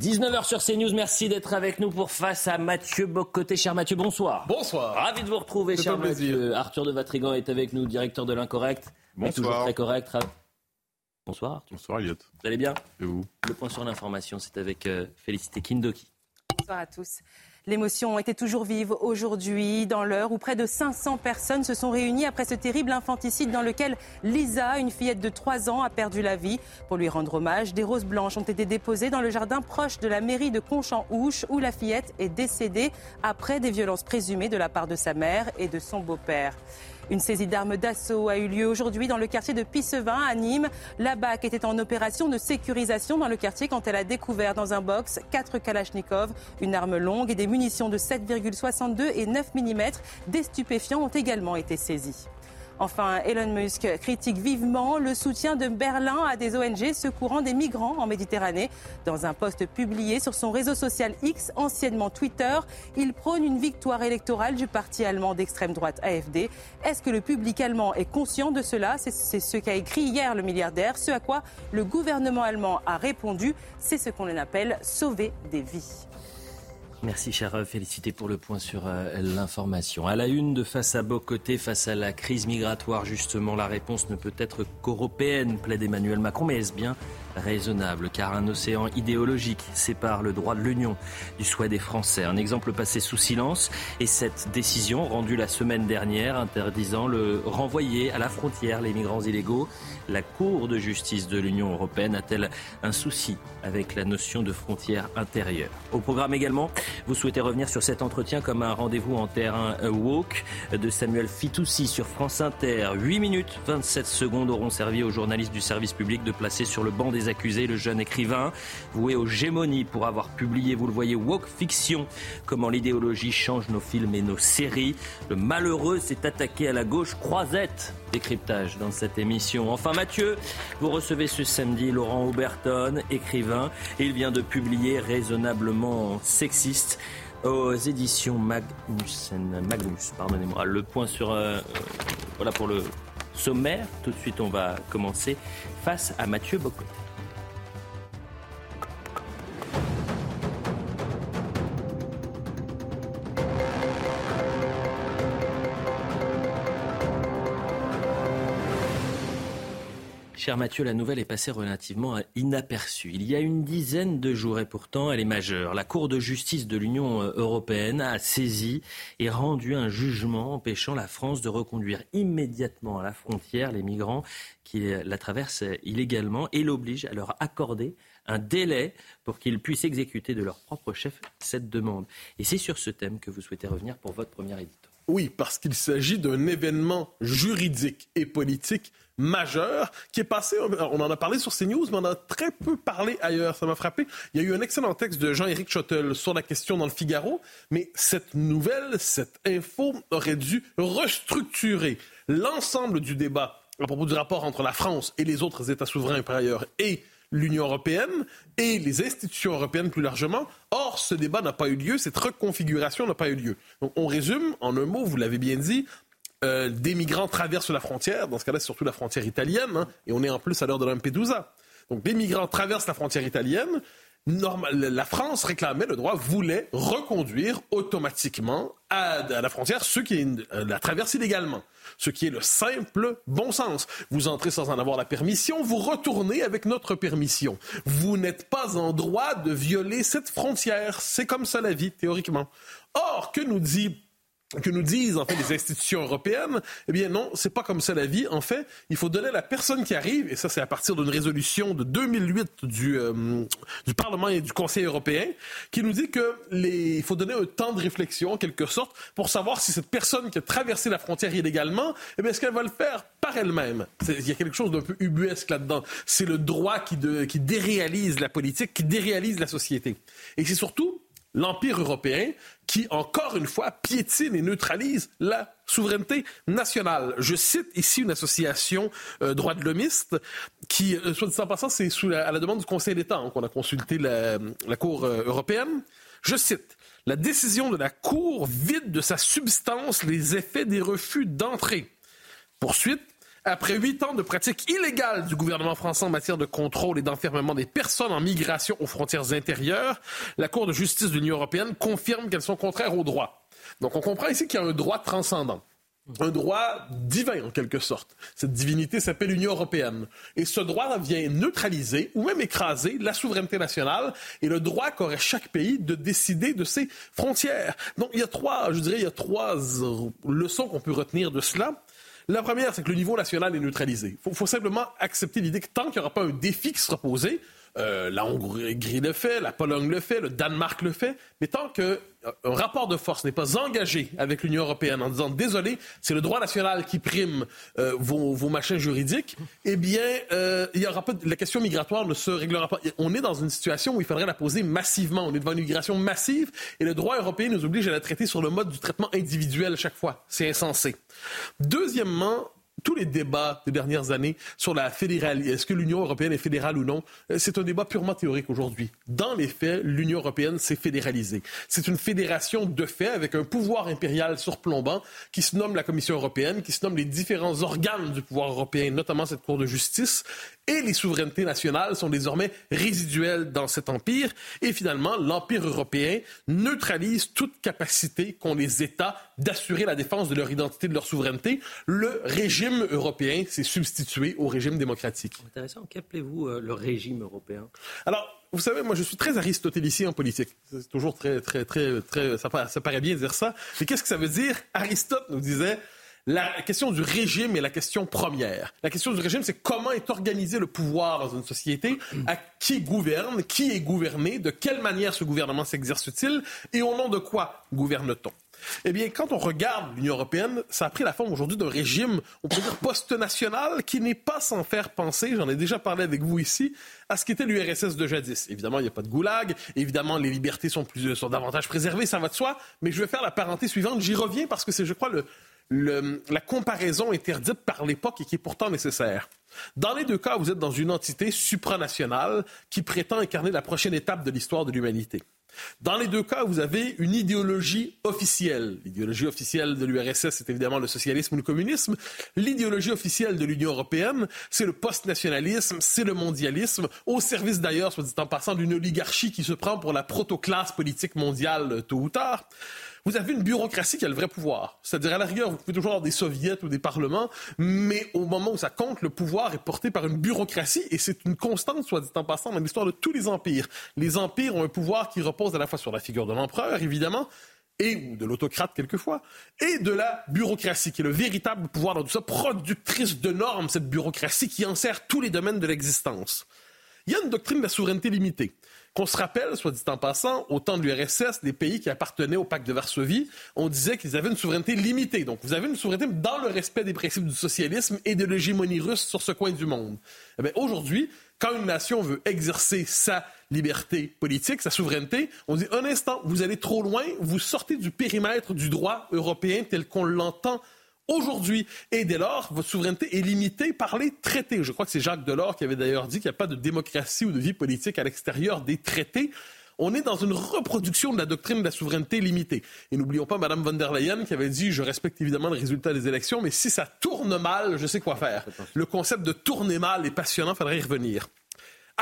19h sur CNews, merci d'être avec nous pour Face à Mathieu Bocoté. Cher Mathieu, bonsoir. Bonsoir. Ravi de vous retrouver, cher Mathieu. Arthur de Vatrigan est avec nous, directeur de l'Incorrect. Bonsoir. Toujours très correct. Bonsoir. Arthur. Bonsoir Elliot. Vous allez bien Et vous Le point sur l'information, c'est avec euh, Félicité Kindoki. Bonsoir à tous. L'émotion était toujours vive aujourd'hui, dans l'heure où près de 500 personnes se sont réunies après ce terrible infanticide dans lequel Lisa, une fillette de 3 ans, a perdu la vie. Pour lui rendre hommage, des roses blanches ont été déposées dans le jardin proche de la mairie de Conchamp-Ouche, où la fillette est décédée après des violences présumées de la part de sa mère et de son beau-père. Une saisie d'armes d'assaut a eu lieu aujourd'hui dans le quartier de Pissevin à Nîmes. La BAC était en opération de sécurisation dans le quartier quand elle a découvert dans un box 4 Kalachnikov, une arme longue et des munitions de 7,62 et 9 mm. Des stupéfiants ont également été saisis. Enfin, Elon Musk critique vivement le soutien de Berlin à des ONG secourant des migrants en Méditerranée. Dans un post publié sur son réseau social X, anciennement Twitter, il prône une victoire électorale du parti allemand d'extrême droite AFD. Est-ce que le public allemand est conscient de cela? C'est ce qu'a écrit hier le milliardaire, ce à quoi le gouvernement allemand a répondu. C'est ce qu'on appelle sauver des vies. Merci, chère Félicité, pour le point sur euh, l'information. À la une de Face à Bocoté, face à la crise migratoire, justement, la réponse ne peut être qu'européenne, plaide Emmanuel Macron, mais est-ce bien raisonnable car un océan idéologique sépare le droit de l'Union du souhait des Français. Un exemple passé sous silence et cette décision rendue la semaine dernière interdisant le renvoyer à la frontière les migrants illégaux. La Cour de justice de l'Union européenne a-t-elle un souci avec la notion de frontière intérieure? Au programme également, vous souhaitez revenir sur cet entretien comme un rendez-vous en terrain woke de Samuel Fitoussi sur France Inter. 8 minutes 27 secondes auront servi aux journalistes du service public de placer sur le banc des accusés le jeune écrivain voué aux gémonies pour avoir publié, vous le voyez, woke fiction, comment l'idéologie change nos films et nos séries. Le malheureux s'est attaqué à la gauche croisette. Décryptage dans cette émission. Enfin Mathieu, vous recevez ce samedi Laurent Auberton, écrivain. Il vient de publier Raisonnablement sexiste aux éditions Magnussen. Magnus, pardonnez-moi. Le point sur... euh, euh, voilà pour le sommaire. Tout de suite, on va commencer face à Mathieu Bocoté. Mathieu, la nouvelle est passée relativement inaperçue. Il y a une dizaine de jours et pourtant elle est majeure. La Cour de justice de l'Union européenne a saisi et rendu un jugement empêchant la France de reconduire immédiatement à la frontière les migrants qui la traversent illégalement et l'oblige à leur accorder un délai pour qu'ils puissent exécuter de leur propre chef cette demande. Et c'est sur ce thème que vous souhaitez revenir pour votre première édito. Oui, parce qu'il s'agit d'un événement juridique et politique majeur qui est passé, on en a parlé sur CNews, mais on en a très peu parlé ailleurs. Ça m'a frappé. Il y a eu un excellent texte de Jean-Éric Schottel sur la question dans le Figaro, mais cette nouvelle, cette info aurait dû restructurer l'ensemble du débat à propos du rapport entre la France et les autres États souverains par ailleurs et l'Union européenne et les institutions européennes plus largement. Or, ce débat n'a pas eu lieu, cette reconfiguration n'a pas eu lieu. Donc, on résume en un mot, vous l'avez bien dit, euh, des migrants traversent la frontière, dans ce cas-là, surtout la frontière italienne, hein, et on est en plus à l'heure de Lampedusa. Donc, des migrants traversent la frontière italienne. La France réclamait le droit, voulait reconduire automatiquement à, à la frontière ceux qui euh, la traversent illégalement. Ce qui est le simple bon sens. Vous entrez sans en avoir la permission, vous retournez avec notre permission. Vous n'êtes pas en droit de violer cette frontière. C'est comme ça la vie, théoriquement. Or, que nous dit que nous disent en fait les institutions européennes, eh bien non, c'est pas comme ça la vie. En fait, il faut donner à la personne qui arrive, et ça c'est à partir d'une résolution de 2008 du, euh, du Parlement et du Conseil européen, qui nous dit que les, il faut donner un temps de réflexion en quelque sorte pour savoir si cette personne qui a traversé la frontière illégalement, eh bien est-ce qu'elle va le faire par elle-même? Il y a quelque chose d'un peu ubuesque là-dedans. C'est le droit qui, qui déréalise la politique, qui déréalise la société. Et c'est surtout l'Empire européen qui, encore une fois, piétine et neutralise la souveraineté nationale. Je cite ici une association euh, droit de l'homiste qui, euh, soit dit en passant, c'est à la demande du Conseil d'État hein, qu'on a consulté la, la Cour euh, européenne. Je cite. La décision de la Cour vide de sa substance les effets des refus d'entrée. Poursuite, après huit ans de pratiques illégales du gouvernement français en matière de contrôle et d'enfermement des personnes en migration aux frontières intérieures, la Cour de justice de l'Union européenne confirme qu'elles sont contraires au droit. Donc on comprend ici qu'il y a un droit transcendant un droit divin en quelque sorte. Cette divinité s'appelle l'Union européenne. Et ce droit vient neutraliser ou même écraser la souveraineté nationale et le droit qu'aurait chaque pays de décider de ses frontières. Donc il y a trois, je dirais, il y a trois leçons qu'on peut retenir de cela. La première, c'est que le niveau national est neutralisé. Il faut, simplement accepter l'idée que tant qu'il n'y aura pas un défi qui sera posé, euh, la Hongrie le fait, la Pologne le fait, le Danemark le fait, mais tant qu'un euh, rapport de force n'est pas engagé avec l'Union européenne en disant désolé, c'est le droit national qui prime euh, vos, vos, machins juridiques, eh bien, il y aura pas, la question migratoire ne se réglera pas. On est dans une situation où il faudrait la poser massivement. On est devant une migration massive et le droit européen nous oblige à la traiter sur le mode du traitement individuel chaque fois. C'est insensé. Deuxièmement, tous les débats des dernières années sur la fédéralité, est-ce que l'Union européenne est fédérale ou non, c'est un débat purement théorique aujourd'hui. Dans les faits, l'Union européenne s'est fédéralisée. C'est une fédération de fait avec un pouvoir impérial surplombant qui se nomme la Commission européenne, qui se nomme les différents organes du pouvoir européen, notamment cette Cour de justice, et les souverainetés nationales sont désormais résiduelles dans cet empire. Et finalement, l'empire européen neutralise toute capacité qu'ont les États d'assurer la défense de leur identité, de leur souveraineté. Le régime européen s'est substitué au régime démocratique. Intéressant. Qu'appelez-vous euh, le régime européen? Alors, vous savez, moi, je suis très aristotélicien en politique. C'est toujours très, très, très, très. Ça, ça paraît bien de dire ça. Mais qu'est-ce que ça veut dire? Aristote nous disait la question du régime est la question première. La question du régime, c'est comment est organisé le pouvoir dans une société, à qui gouverne, qui est gouverné, de quelle manière ce gouvernement s'exerce-t-il et au nom de quoi gouverne-t-on? Eh bien, quand on regarde l'Union européenne, ça a pris la forme aujourd'hui d'un régime, on peut dire post-national, qui n'est pas sans faire penser, j'en ai déjà parlé avec vous ici, à ce qu'était l'URSS de jadis. Évidemment, il n'y a pas de goulag, évidemment, les libertés sont, sont davantage préservées, ça va de soi, mais je vais faire la parenté suivante, j'y reviens parce que c'est, je crois, le, la comparaison interdite par l'époque et qui est pourtant nécessaire. Dans les deux cas, vous êtes dans une entité supranationale qui prétend incarner la prochaine étape de l'histoire de l'humanité. Dans les deux cas, vous avez une idéologie officielle. L'idéologie officielle de l'URSS, c'est évidemment le socialisme ou le communisme. L'idéologie officielle de l'Union européenne, c'est le post-nationalisme, c'est le mondialisme, au service d'ailleurs, soit dit en passant, d'une oligarchie qui se prend pour la proto-classe politique mondiale tôt ou tard vous avez une bureaucratie qui a le vrai pouvoir. C'est-à-dire, à la rigueur, vous pouvez toujours avoir des soviets ou des parlements, mais au moment où ça compte, le pouvoir est porté par une bureaucratie et c'est une constante, soit dit en passant, dans l'histoire de tous les empires. Les empires ont un pouvoir qui repose à la fois sur la figure de l'empereur, évidemment, et ou de l'autocrate quelquefois, et de la bureaucratie, qui est le véritable pouvoir dans tout ça, productrice de normes, cette bureaucratie qui enserre tous les domaines de l'existence. Il y a une doctrine de la souveraineté limitée. Qu'on se rappelle, soit dit en passant, au temps de l'URSS, des pays qui appartenaient au pacte de Varsovie, on disait qu'ils avaient une souveraineté limitée. Donc, vous avez une souveraineté dans le respect des principes du socialisme et de l'hégémonie russe sur ce coin du monde. Eh aujourd'hui, quand une nation veut exercer sa liberté politique, sa souveraineté, on dit un instant, vous allez trop loin, vous sortez du périmètre du droit européen tel qu'on l'entend aujourd'hui. Et dès lors, votre souveraineté est limitée par les traités. Je crois que c'est Jacques Delors qui avait d'ailleurs dit qu'il n'y a pas de démocratie ou de vie politique à l'extérieur des traités. On est dans une reproduction de la doctrine de la souveraineté limitée. Et n'oublions pas Mme von der Leyen qui avait dit, je respecte évidemment le résultat des élections, mais si ça tourne mal, je sais quoi faire. Le concept de tourner mal est passionnant, il faudrait y revenir.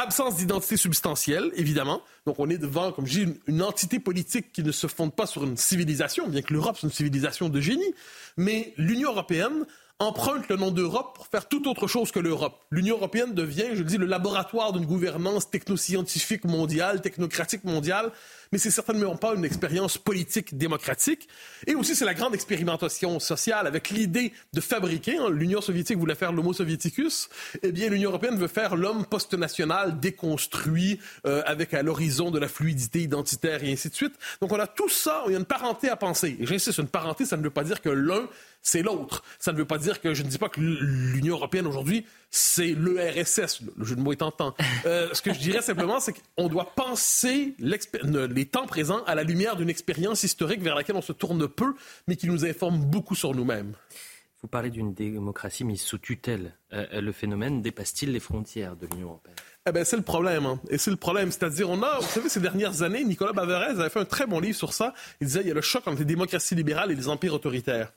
Absence d'identité substantielle, évidemment. Donc on est devant, comme je dis, une, entité politique qui ne se fonde pas sur une civilisation, bien que l'Europe soit une civilisation de génie. Mais l'Union européenne, emprunte le nom d'Europe pour faire tout autre chose que l'Europe. L'Union européenne devient, je le dis, le laboratoire d'une gouvernance technoscientifique mondiale, technocratique mondiale, mais c'est certainement pas une expérience politique démocratique. Et aussi, c'est la grande expérimentation sociale avec l'idée de fabriquer, hein, l'Union soviétique voulait faire l'homo soviéticus, eh bien, l'Union européenne veut faire l'homme post-national déconstruit euh, avec à l'horizon de la fluidité identitaire et ainsi de suite. Donc, on a tout ça, il y a une parenté à penser. Et j'insiste, une parenté, ça ne veut pas dire que l'un c'est l'autre. Ça ne veut pas dire que je ne dis pas que l'Union européenne aujourd'hui, c'est l'ERSS. Le jeu de mots est tentant. Euh, ce que je dirais simplement, c'est qu'on doit penser les temps présents à la lumière d'une expérience historique vers laquelle on se tourne peu, mais qui nous informe beaucoup sur nous-mêmes. Vous parlez d'une démocratie mise sous tutelle. Euh, le phénomène dépasse-t-il les frontières de l'Union européenne? Eh ben, c'est le problème. Hein. Et c'est le problème. C'est-à-dire, on a, vous savez, ces dernières années, Nicolas Bavarez avait fait un très bon livre sur ça. Il disait, il y a le choc entre les démocraties libérales et les empires autoritaires.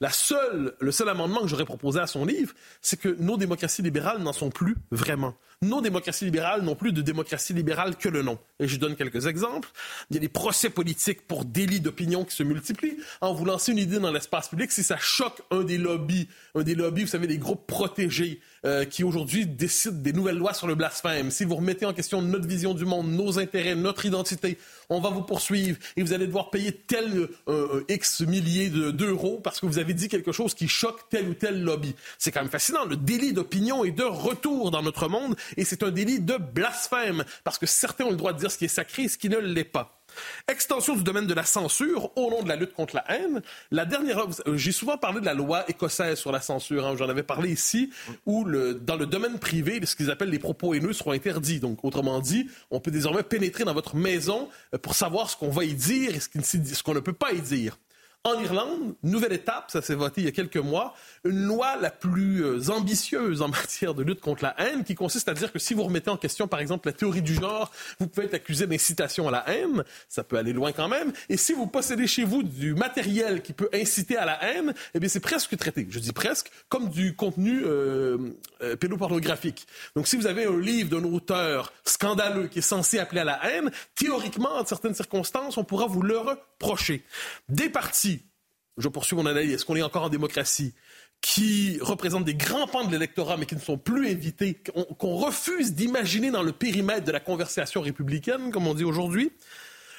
La seule, le seul amendement que j'aurais proposé à son livre, c'est que nos démocraties libérales n'en sont plus vraiment. Nos démocraties libérales n'ont plus de démocratie libérale que le nom. Et je donne quelques exemples. Il y a des procès politiques pour délits d'opinion qui se multiplient. En vous lancez une idée dans l'espace public, si ça choque un des lobbies, un des lobbies, vous savez, des groupes protégés, euh, qui aujourd'hui décident des nouvelles lois sur le blasphème, si vous remettez en question notre vision du monde, nos intérêts, notre identité, on va vous poursuivre et vous allez devoir payer tel euh, euh, X milliers d'euros que vous avez dit quelque chose qui choque tel ou tel lobby. C'est quand même fascinant. Le délit d'opinion est de retour dans notre monde et c'est un délit de blasphème parce que certains ont le droit de dire ce qui est sacré et ce qui ne l'est pas. Extension du domaine de la censure au nom de la lutte contre la haine. La dernière, j'ai souvent parlé de la loi écossaise sur la censure. Hein, J'en avais parlé ici, où dans le domaine privé, ce qu'ils appellent les propos haineux seront interdits. Donc, autrement dit, on peut désormais pénétrer dans votre maison euh, pour savoir ce qu'on va y dire et ce qu'on ne peut pas y dire. En Irlande, nouvelle étape, ça s'est voté il y a quelques mois, une loi la plus euh, ambitieuse en matière de lutte contre la haine, qui consiste à dire que si vous remettez en question, par exemple, la théorie du genre, vous pouvez être accusé d'incitation à la haine, ça peut aller loin quand même, et si vous possédez chez vous du matériel qui peut inciter à la haine, eh bien c'est presque traité, je dis presque, comme du contenu euh, euh, pédopornographique. Donc si vous avez un livre d'un auteur scandaleux qui est censé appeler à la haine, théoriquement, en certaines circonstances, on pourra vous le reprocher. Des partis je poursuis mon analyse, est-ce qu'on est encore en démocratie, qui représentent des grands pans de l'électorat, mais qui ne sont plus invités, qu'on refuse d'imaginer dans le périmètre de la conversation républicaine, comme on dit aujourd'hui?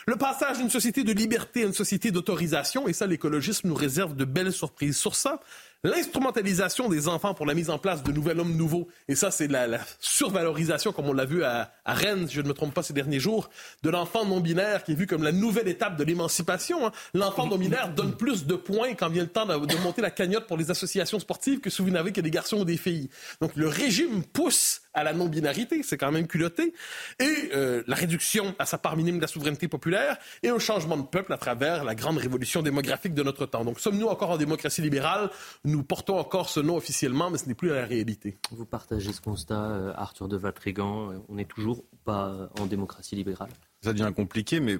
Le passage d'une société de liberté à une société d'autorisation, et ça, l'écologisme nous réserve de belles surprises sur ça. L'instrumentalisation des enfants pour la mise en place de nouvel hommes nouveaux, et ça, c'est la, survalorisation, comme on l'a vu à, Rennes, je ne me trompe pas, ces derniers jours, de l'enfant non-binaire qui est vu comme la nouvelle étape de l'émancipation. Hein. L'enfant non-binaire donne plus de points quand vient le temps de, monter la cagnotte pour les associations sportives que si vous n'avez que des garçons ou des filles. Donc le régime pousse à la non-binarité, c'est quand même culotté, et euh, la réduction à sa part minime de la souveraineté populaire, et un changement de peuple à travers la grande révolution démographique de notre temps. Donc sommes-nous encore en démocratie libérale? Portons encore ce nom officiellement, mais ce n'est plus la réalité. Vous partagez ce constat, euh, Arthur de Vatrigan, on n'est toujours pas en démocratie libérale Ça devient compliqué, mais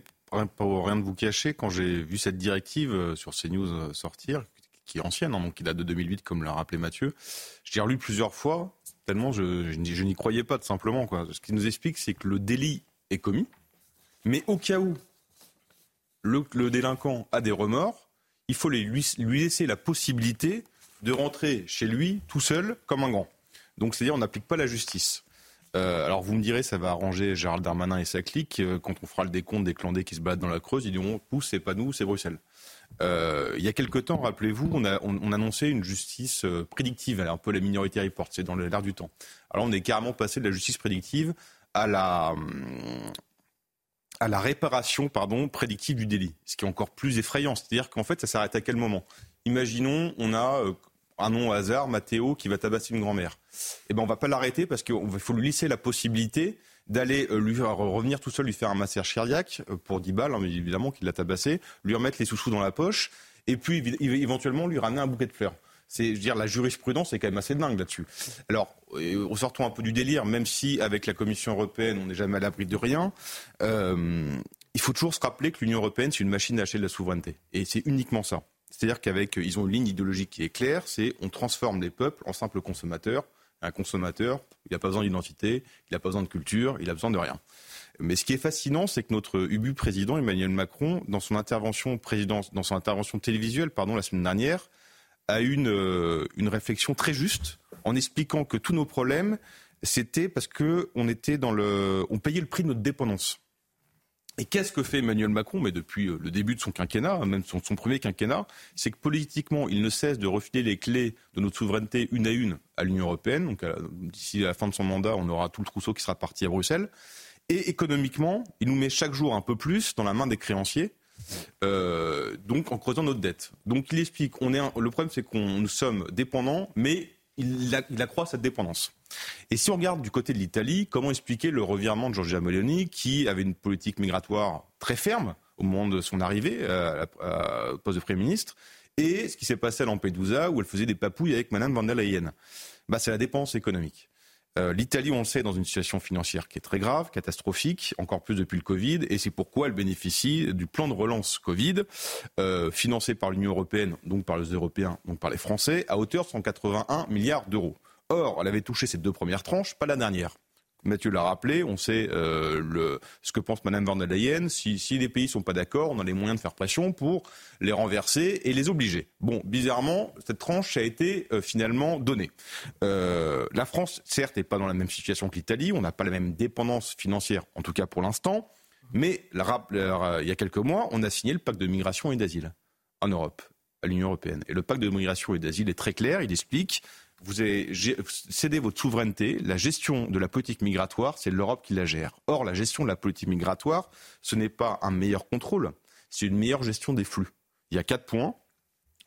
pour rien de vous cacher, quand j'ai vu cette directive euh, sur CNews sortir, qui est ancienne, hein, donc qui date de 2008, comme l'a rappelé Mathieu, j'ai relu plusieurs fois tellement je, je, n'y croyais pas, tout simplement. Quoi. Ce qui nous explique, c'est que le délit est commis, mais au cas où le, délinquant a des remords, il faut lui, lui, laisser la possibilité de rentrer chez lui tout seul comme un grand. Donc, c'est-à-dire, on n'applique pas la justice. Euh, alors, vous me direz, ça va arranger Gérald Darmanin et sa clique. Euh, quand on fera le décompte des clandés qui se battent dans la Creuse, ils diront, pousse, c'est pas nous, c'est Bruxelles. Euh, il y a quelque temps, rappelez-vous, on, a, on, annonçait une justice prédictive, un peu la Minority Report, c'est dans l'air du temps. Alors on est carrément passé de la justice prédictive à la, hum, à la réparation pardon, prédictive du délit, ce qui est encore plus effrayant. C'est-à-dire qu'en fait, ça s'arrête à quel moment? Imaginons, on a un nom au hasard, Mathéo, qui va tabasser une grand-mère. Eh ben, on va pas l'arrêter parce qu'il faut lui laisser la possibilité d'aller euh, lui revenir tout seul, lui faire un massage cardiaque euh, pour 10 balles, hein, évidemment qu'il l'a tabassé, lui remettre les sous-sous dans la poche, et puis éventuellement lui ramener un bouquet de fleurs. C'est, je veux dire, la jurisprudence est quand même assez dingue là-dessus. Alors, euh, ressortons un peu du délire, même si avec la Commission européenne, on n'est jamais à l'abri de rien. il faut toujours se rappeler que l'Union européenne, c'est une machine à acheter de la souveraineté, et c'est uniquement ça. C'est-à-dire qu'avec, ils ont une ligne idéologique qui est claire, c'est on transforme les peuples en simples consommateurs un consommateur, il n'a pas besoin d'identité, il n'a pas besoin de culture, il a besoin de rien. Mais ce qui est fascinant, c'est que notre UBU président Emmanuel Macron, dans son intervention dans son intervention télévisuelle, pardon, la semaine dernière, a une, euh, une réflexion très juste en expliquant que tous nos problèmes, c'était parce que on était dans le, on payait le prix de notre dépendance. Et qu'est-ce que fait Emmanuel Macron, mais depuis euh, le début de son quinquennat, même son, premier quinquennat, c'est que politiquement, il ne cesse de refiler les clés de notre souveraineté une à une à l'Union européenne. Donc d'ici la fin de son mandat, on aura tout le trousseau qui sera parti à Bruxelles. Et économiquement, il nous met chaque jour un peu plus dans la main des créanciers. Euh, donc en creusant notre dette. Donc il explique, on est le problème c'est qu'on nous sommes dépendants, mais il, accroît cette dépendance. Et si on regarde du côté de l'Italie, comment expliquer le revirement de Giorgia Meloni, qui avait une politique migratoire très ferme au moment de son arrivée euh, au poste de Premier ministre, et ce qui s'est passé à Lampedusa, où elle faisait des papouilles avec Madame van der Leyen? Bah, C'est la dépense économique. Euh, L'Italie, on le sait, est dans une situation financière qui est très grave, catastrophique, encore plus depuis le Covid, et c'est pourquoi elle bénéficie du plan de relance Covid, euh, financé par l'Union européenne, donc par les Européens, donc par les Français, à hauteur de 181 milliards d'euros. Or, elle avait touché ces deux premières tranches, pas la dernière. Mathieu l'a rappelé, on sait euh, ce que pense Mme van der Leyen. Si, les pays sont pas d'accord, on a les moyens de faire pression pour les renverser et les obliger. Bon, bizarrement, cette tranche a été euh, finalement donnée. Euh, la France, certes, n'est pas dans la même situation que l'Italie. On n'a pas la même dépendance financière, en tout cas pour l'instant. Mais il y a quelques mois, on a signé le pacte de migration et d'asile en Europe, à l'Union européenne. Et le pacte de migration et d'asile est très clair. Il explique vous avez cédé votre souveraineté. La gestion de la politique migratoire, c'est l'Europe qui la gère. Or, la gestion de la politique migratoire, ce n'est pas un meilleur contrôle, c'est une meilleure gestion des flux. Il y a quatre points.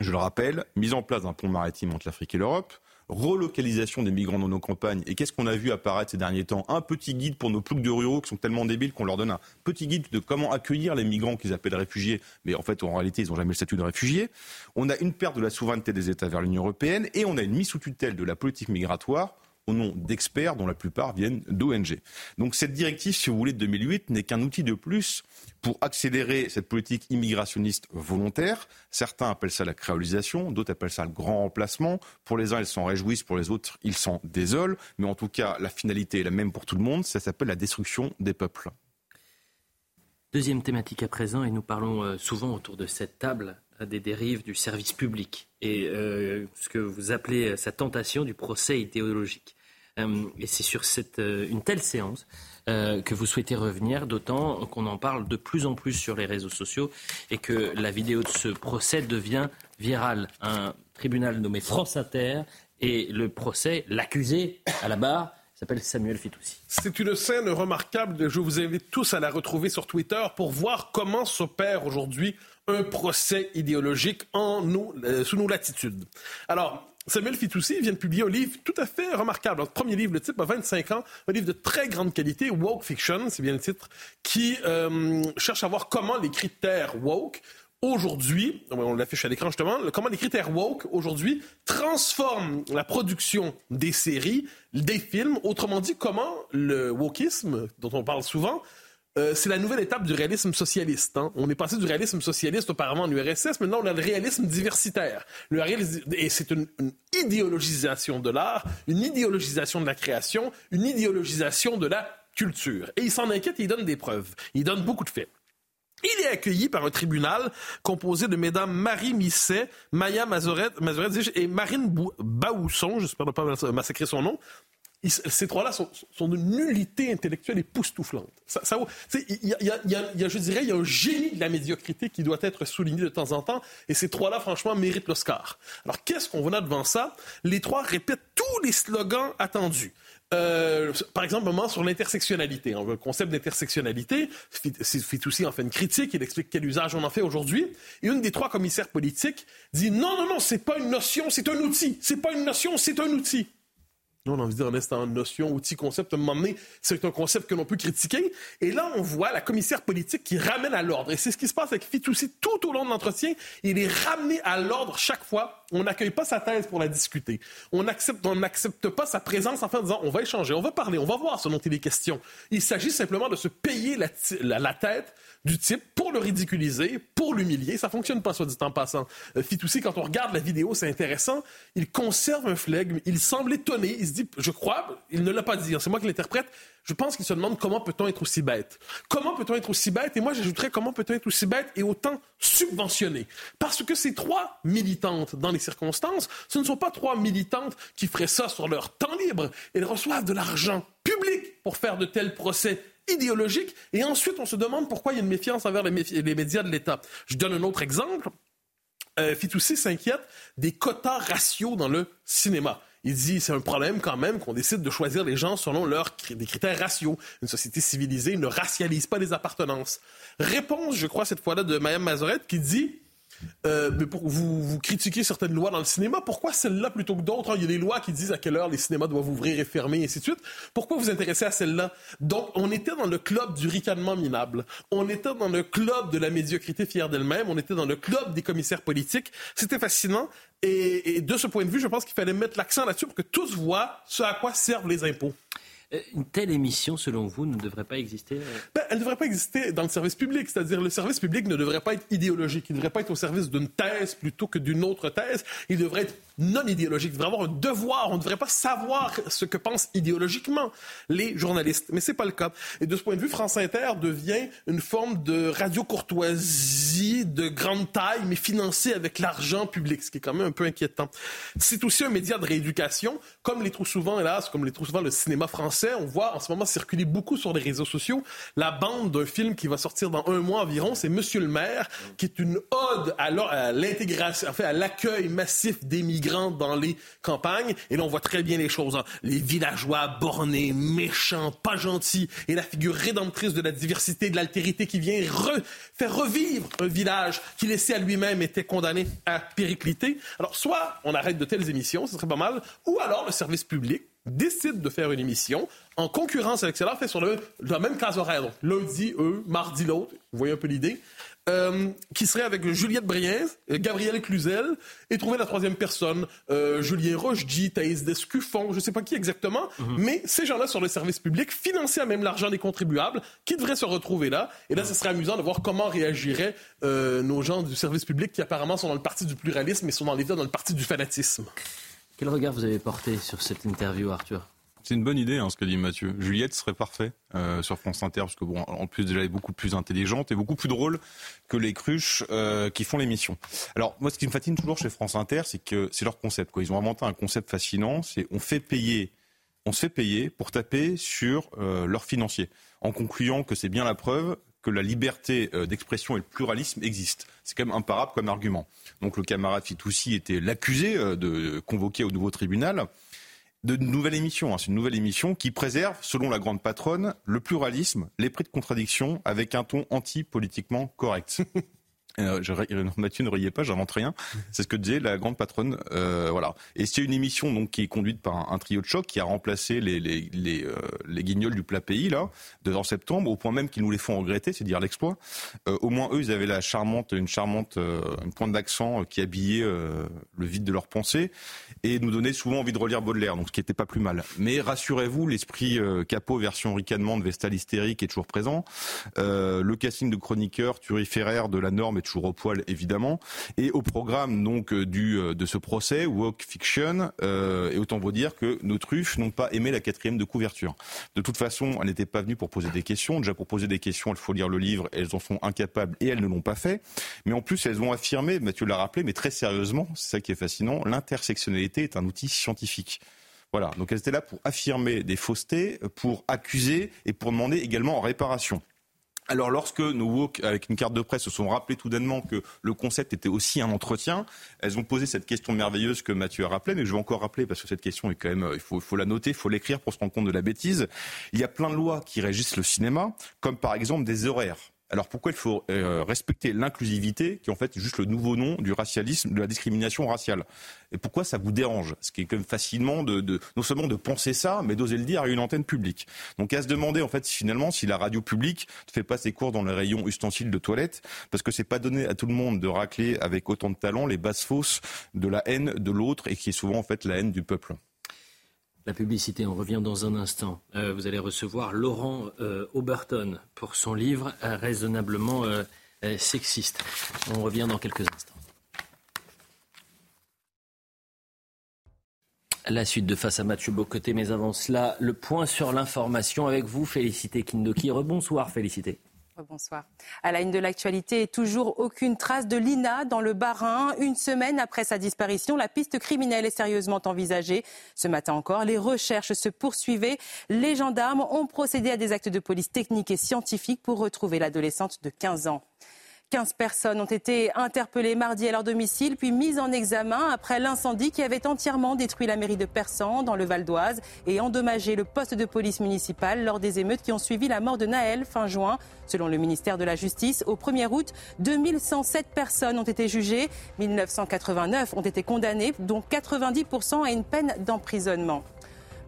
Je le rappelle, mise en place d'un pont maritime entre l'Afrique et l'Europe, relocalisation des migrants dans nos campagnes. Et qu'est-ce qu'on a vu apparaître ces derniers temps Un petit guide pour nos ploucs de ruraux qui sont tellement débiles qu'on leur donne un petit guide de comment accueillir les migrants qu'ils appellent réfugiés, mais en fait, en réalité, ils n'ont jamais le statut de réfugiés. On a une perte de la souveraineté des États vers l'Union européenne et on a une mise sous tutelle de la politique migratoire au nom d'experts dont la plupart viennent d'ONG. Donc cette directive, si vous voulez, de 2008 n'est qu'un outil de plus pour accélérer cette politique immigrationniste volontaire. Certains appellent ça la créolisation, d'autres appellent ça le grand remplacement. Pour les uns, ils s'en réjouissent, pour les autres, ils s'en désolent. Mais en tout cas, la finalité est la même pour tout le monde, ça s'appelle la destruction des peuples. Deuxième thématique à présent, et nous parlons euh, souvent autour de cette table euh, des dérives du service public et euh, ce que vous appelez sa tentation du procès idéologique. Euh, et c'est sur euh, une telle séance euh, que vous souhaitez revenir, d'autant qu'on en parle de plus en plus sur les réseaux sociaux et que la vidéo de ce procès devient virale. Un tribunal nommé France Inter et le procès, l'accusé à la barre, s'appelle Samuel Fitoussi. C'est une scène remarquable. Je vous invite tous à la retrouver sur Twitter pour voir comment s'opère aujourd'hui un procès idéologique en nous, sous nos latitudes. Alors, Samuel Fitoussi vient de publier un livre tout à fait remarquable. Un premier livre, le type a 25 ans, un livre de très grande qualité, Woke Fiction, c'est bien le titre, qui euh, cherche à voir comment les critères woke aujourd'hui, on l'affiche à l'écran justement, comment les critères woke aujourd'hui transforment la production des séries, des films, autrement dit, comment le wokisme, dont on parle souvent, euh, c'est la nouvelle étape du réalisme socialiste. Hein. On est passé du réalisme socialiste auparavant en URSS, maintenant on a le réalisme diversitaire. Le réalisme, et c'est une, idéologisation de l'art, une idéologisation de la création, une idéologisation de la culture. Et il s'en inquiète et il donne des preuves. Il donne beaucoup de faits. Il est accueilli par un tribunal composé de mesdames Marie Misset, Maya Mazoret, et Marine Baousson, je ne pas massacrer son nom, ces trois-là sont, d'une nullité intellectuelle époustouflante. Ça, il y, a, je dirais, il y a un génie de la médiocrité qui doit être souligné de temps en temps, et ces trois-là, franchement, méritent l'Oscar. Alors, qu'est-ce qu'on voit devant ça? Les trois répètent tous les slogans attendus. Euh, par exemple, un moment sur l'intersectionnalité. Le concept d'intersectionnalité, Fitoussi en fait une critique, il explique quel usage on en fait aujourd'hui. Et une des trois commissaires politiques dit non, non, non, c'est pas une notion, c'est un outil. C'est pas une notion, c'est un outil on a envie de dire, en notion, outil, concept, à un moment donné, c'est un concept que l'on peut critiquer. Et là, on voit la commissaire politique qui ramène à l'ordre. Et c'est ce qui se passe avec Fitoussi tout au long de l'entretien. Il est ramené à l'ordre chaque fois. On n'accueille pas sa thèse pour la discuter. On n'accepte on n'accepte pas sa présence en disant, on va échanger, on va parler, on va voir ce dont il est question. Il s'agit simplement de se payer la tête du type pour le ridiculiser, pour l'humilier. Ça fonctionne pas, soit dit en passant. Euh, Fitoussi, quand on regarde la vidéo, c'est intéressant. Il conserve un flegme. Il semble étonné. Je crois, il ne l'a pas dit. Hein, c'est moi qui l'interprète. Je pense qu'il se demande comment peut-on être aussi bête. Comment peut-on être aussi bête? Et moi, j'ajouterais comment peut-on être aussi bête et autant subventionné. Parce que ces trois militantes dans les circonstances, ce ne sont pas trois militantes qui feraient ça sur leur temps libre. Elles reçoivent de l'argent public pour faire de tels procès idéologiques. Et ensuite, on se demande pourquoi il y a une méfiance envers les, les médias de l'État. Je donne un autre exemple. Euh, Fitoussi s'inquiète des quotas ratios dans le cinéma. Il dit c'est un problème quand même qu'on décide de choisir les gens selon leurs des critères raciaux. Une société civilisée ne racialise pas les appartenances. Réponse, je crois, cette fois-là, de Mme Mazorette qui dit euh, vous, critiquez certaines lois dans le cinéma, pourquoi celle-là plutôt que d'autres? Il y a des lois qui disent à quelle heure les cinémas doivent ouvrir et fermer, et ainsi de suite. Pourquoi vous intéressez à celle-là? Donc, on était dans le club du ricanement minable. On était dans le club de la médiocrité fière d'elle-même. On était dans le club des commissaires politiques. C'était fascinant. Et de ce point de vue, je pense qu'il fallait mettre l'accent là-dessus pour que tous voient ce à quoi servent les impôts. Euh, une telle émission, selon vous, ne devrait pas exister euh ben, Elle ne devrait pas exister dans le service public. C'est-à-dire, le service public ne devrait pas être idéologique. Il ne devrait pas être au service d'une thèse plutôt que d'une autre thèse. Il devrait être non idéologique. Il devrait avoir un devoir. On ne devrait pas savoir ce que pensent idéologiquement les journalistes. Mais c'est pas le cas. Et de ce point de vue, France Inter devient une forme de radio courtoisie de grande taille, mais financée avec l'argent public, ce qui est quand même un peu inquiétant. C'est aussi un média de rééducation, comme les trop souvent, hélas, comme les trop souvent le cinéma français. On voit en ce moment circuler beaucoup sur les réseaux sociaux la bande d'un film qui va sortir dans un mois environ. C'est Monsieur le maire, qui est une ode à l'intégration, à l'accueil massif des migrants dans les campagnes. Et là, on voit très bien les choses. Hein. Les villageois bornés, méchants, pas gentils, et la figure rédemptrice de la diversité, de l'altérité qui vient faire revivre un village qui, laissé à lui-même, était condamné à péricliter. Alors, soit on arrête de telles émissions, ce serait pas mal, ou alors le service public décide de faire une émission en concurrence avec cela, fait sur le, la même case horaire. Donc, lundi, eux, mardi, l'autre. Vous voyez un peu l'idée? Euh, qui serait avec Juliette Briens, Gabriel Cluzel, et trouver la troisième personne, euh, Julien Rochdy, Thaïs Descuffon, je ne sais pas qui exactement, mhm. mais ces gens-là sur le service public, financés à même l'argent des contribuables, qui devraient se retrouver là. Et là, ce serait amusant de voir comment réagiraient euh, nos gens du service public qui apparemment sont dans le parti du pluralisme et sont dans l'état dans le parti du fanatisme. Quel regard vous avez porté sur cette interview, Arthur? C'est une bonne idée, hein, ce que dit Mathieu. Juliette serait parfait euh, sur France Inter, parce que bon, en plus elle est beaucoup plus intelligente et beaucoup plus drôle que les cruches euh, qui font l'émission. Alors moi, ce qui me fascine toujours chez France Inter, c'est que c'est leur concept. Ils ont inventé un concept fascinant. C'est on fait payer, on se fait payer pour taper sur euh, leurs financiers, en concluant que c'est bien la preuve que la liberté d'expression et le pluralisme existent. C'est quand même imparable comme argument. Donc le camarade Fitoussi était l'accusé de convoquer au nouveau tribunal de nouvelle émission. Hein. C'est une nouvelle émission qui préserve, selon la grande patronne, le pluralisme, les prix de contradiction avec un ton anti-politiquement correct. Euh, je, Mathieu ne riait pas, j'invente rien. C'est ce que disait la grande patronne. Euh, voilà. Et c'est une émission donc qui est conduite par un, trio de choc qui a remplacé les les, les, euh, les guignols du plat pays là, de en septembre, au point même qu'ils nous les font regretter, c'est dire l'exploit. Au moins eux, ils avaient la charmante, une charmante, une pointe d'accent qui habillait le vide de leur pensée et nous donnait souvent envie de relire Baudelaire, donc ce qui n'était pas plus mal. Mais rassurez-vous, l'esprit capot version ricanement de Vestal hystérique est toujours présent. le casting de chroniqueur turiféraire de la norme est toujours au poil évidemment. Et au programme donc euh, du euh, de ce procès Walk Fiction, euh, et autant vous dire que nos truffes n'ont pas aimé la quatrième de couverture. De toute façon, elles n'étaient pas venues pour poser des questions. Déjà pour poser des questions, il faut lire le livre. Elles en sont incapables et elles ne l'ont pas fait. Mais en plus, elles ont affirmé, Mathieu l'a rappelé, mais très sérieusement, c'est ça qui est fascinant, l'intersectionnalité est un outil scientifique. Voilà, donc elles étaient là pour affirmer des faussetés, pour accuser et pour demander également en réparation. Alors lorsque nos woke, avec une carte de presse, se sont rappelés tout d'ainement que le concept était aussi un entretien, elles ont posé cette question merveilleuse que Mathieu a rappelée, mais je vais encore rappeler parce que cette question est quand même, faut, il faut la noter, il faut l'écrire pour se rendre compte de la bêtise. Il y a plein de lois qui régissent le cinéma, comme par exemple des horaires. Alors pourquoi il faut euh, respecter l'inclusivité, qui est en fait juste le nouveau nom du racialisme, de la discrimination raciale? Et pourquoi ça vous dérange? Ce qui est quand même facilement de, non seulement de penser ça, mais d'oser le dire à une antenne publique. Donc à se demander en fait finalement si la radio publique ne fait pas ses cours dans les rayons ustensiles de toilette, parce que c'est pas donné à tout le monde de racler avec autant de talent les bases fausses de la haine de l'autre et qui est souvent en fait la haine du peuple. La publicité, on revient dans un instant. Euh, vous allez recevoir Laurent euh, Oberton pour son livre euh, raisonnablement sexiste. On revient dans quelques instants. La suite de face à Mathieu Bocoté, mais avant cela, le point sur l'information avec vous, Félicité Kindoki. Rebonsoir, Félicité. Bonsoir. À la une de l'actualité, toujours aucune trace de Lina dans le Bas-Rhin. Une semaine après sa disparition, la piste criminelle est sérieusement envisagée. Ce matin encore, les recherches se poursuivaient. Les gendarmes ont procédé à des actes de police techniques et scientifiques pour retrouver l'adolescente de 15 ans. 15 personnes ont été interpellées mardi à leur domicile, puis mises en examen après l'incendie qui avait entièrement détruit la mairie de Persan dans le Val d'Oise et endommagé le poste de police municipal lors des émeutes qui ont suivi la mort de Naël fin juin. Selon le ministère de la Justice, au 1er août, 2107 personnes ont été jugées, 1989 ont été condamnées, dont 90% à une peine d'emprisonnement.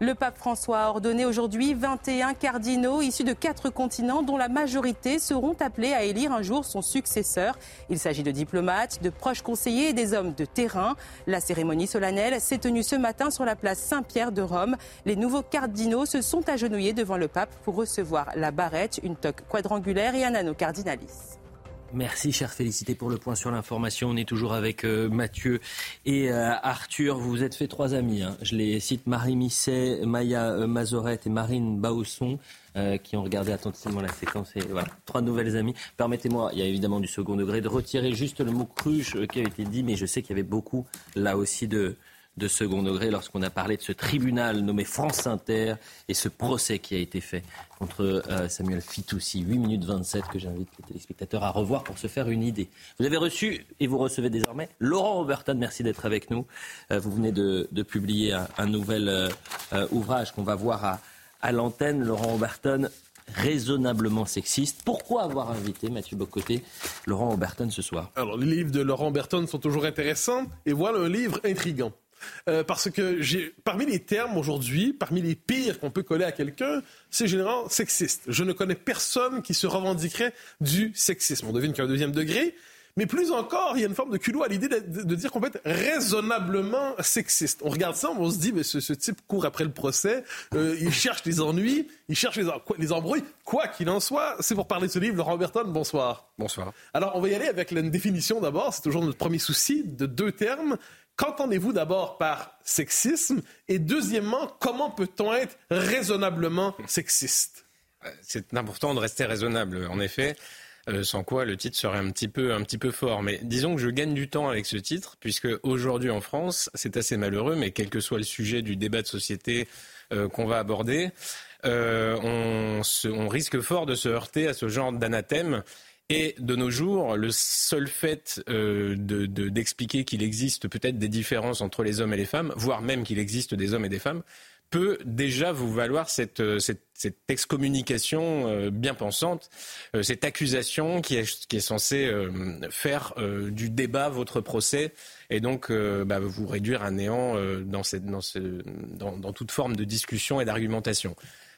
Le pape François a ordonné aujourd'hui 21 cardinaux issus de quatre continents dont la majorité seront appelés à élire un jour son successeur. Il s'agit de diplomates, de proches conseillers et des hommes de terrain. La cérémonie solennelle s'est tenue ce matin sur la place Saint-Pierre de Rome. Les nouveaux cardinaux se sont agenouillés devant le pape pour recevoir la barrette, une toque quadrangulaire et un anneau cardinalis. Merci, chère Félicité, pour le point sur l'information. On est toujours avec euh, Mathieu et euh, Arthur. Vous vous êtes fait trois amis. Hein. Je les cite Marie Misset, Maya euh, Mazorette et Marine Bausson. qui ont regardé attentivement la séquence. Et voilà, trois nouvelles amies. Permettez-moi, il y a évidemment du second degré, de retirer juste le mot cruche qui a été dit, mais je sais qu'il y avait beaucoup là aussi de, de second degré lorsqu'on a parlé de ce tribunal nommé France Inter et ce procès qui a été fait contre euh, Samuel Fitoussi. 8 minutes 27 que j'invite les téléspectateurs à revoir pour se faire une idée. Vous avez reçu et vous recevez désormais Laurent Oberton. Merci d'être avec nous. Euh, vous venez de, publier un, nouvel euh, ouvrage qu'on va voir à, l'antenne. Laurent Oberton, raisonnablement sexiste. Pourquoi avoir invité Mathieu Bocoté, Laurent Oberton ce soir? Alors, les livres de Laurent Oberton sont toujours intéressants et voilà un livre intrigant. Euh, parce que j'ai, parmi les termes aujourd'hui, parmi les pires qu'on peut coller à quelqu'un, c'est généralement sexiste. Je ne connais personne qui se revendiquerait du sexisme. On devine qu'un deuxième degré. Mais plus encore, il y a une forme de culot à l'idée de, dire qu'on peut être raisonnablement sexiste. On regarde ça, on se dit, mais ce, type court après le procès, euh, il cherche les ennuis, il cherche les, les embrouilles. Quoi qu'il en soit, c'est pour parler de ce livre. Laurent Berton, bonsoir. Bonsoir. Alors, on va y aller avec une définition d'abord. C'est toujours notre premier souci de deux termes. Qu'entendez-vous d'abord par sexisme? Et deuxièmement, comment peut-on être raisonnablement sexiste? C'est important de rester raisonnable, en effet. Euh, sans quoi le titre serait un petit peu un petit peu fort. Mais disons que je gagne du temps avec ce titre, puisque aujourd'hui en France, c'est assez malheureux, mais quel que soit le sujet du débat de société euh, qu'on va aborder, euh, on, on, risque fort de se heurter à ce genre d'anathème et de nos jours, le seul fait euh, d'expliquer qu'il existe peut-être des différences entre les hommes et les femmes, voire même qu'il existe des hommes et des femmes, peut déjà vous valoir cette, euh, excommunication euh, bien pensante, cette accusation qui est, censée faire du débat votre procès et donc bah, vous réduire à néant dans toute forme de discussion et d'argumentation.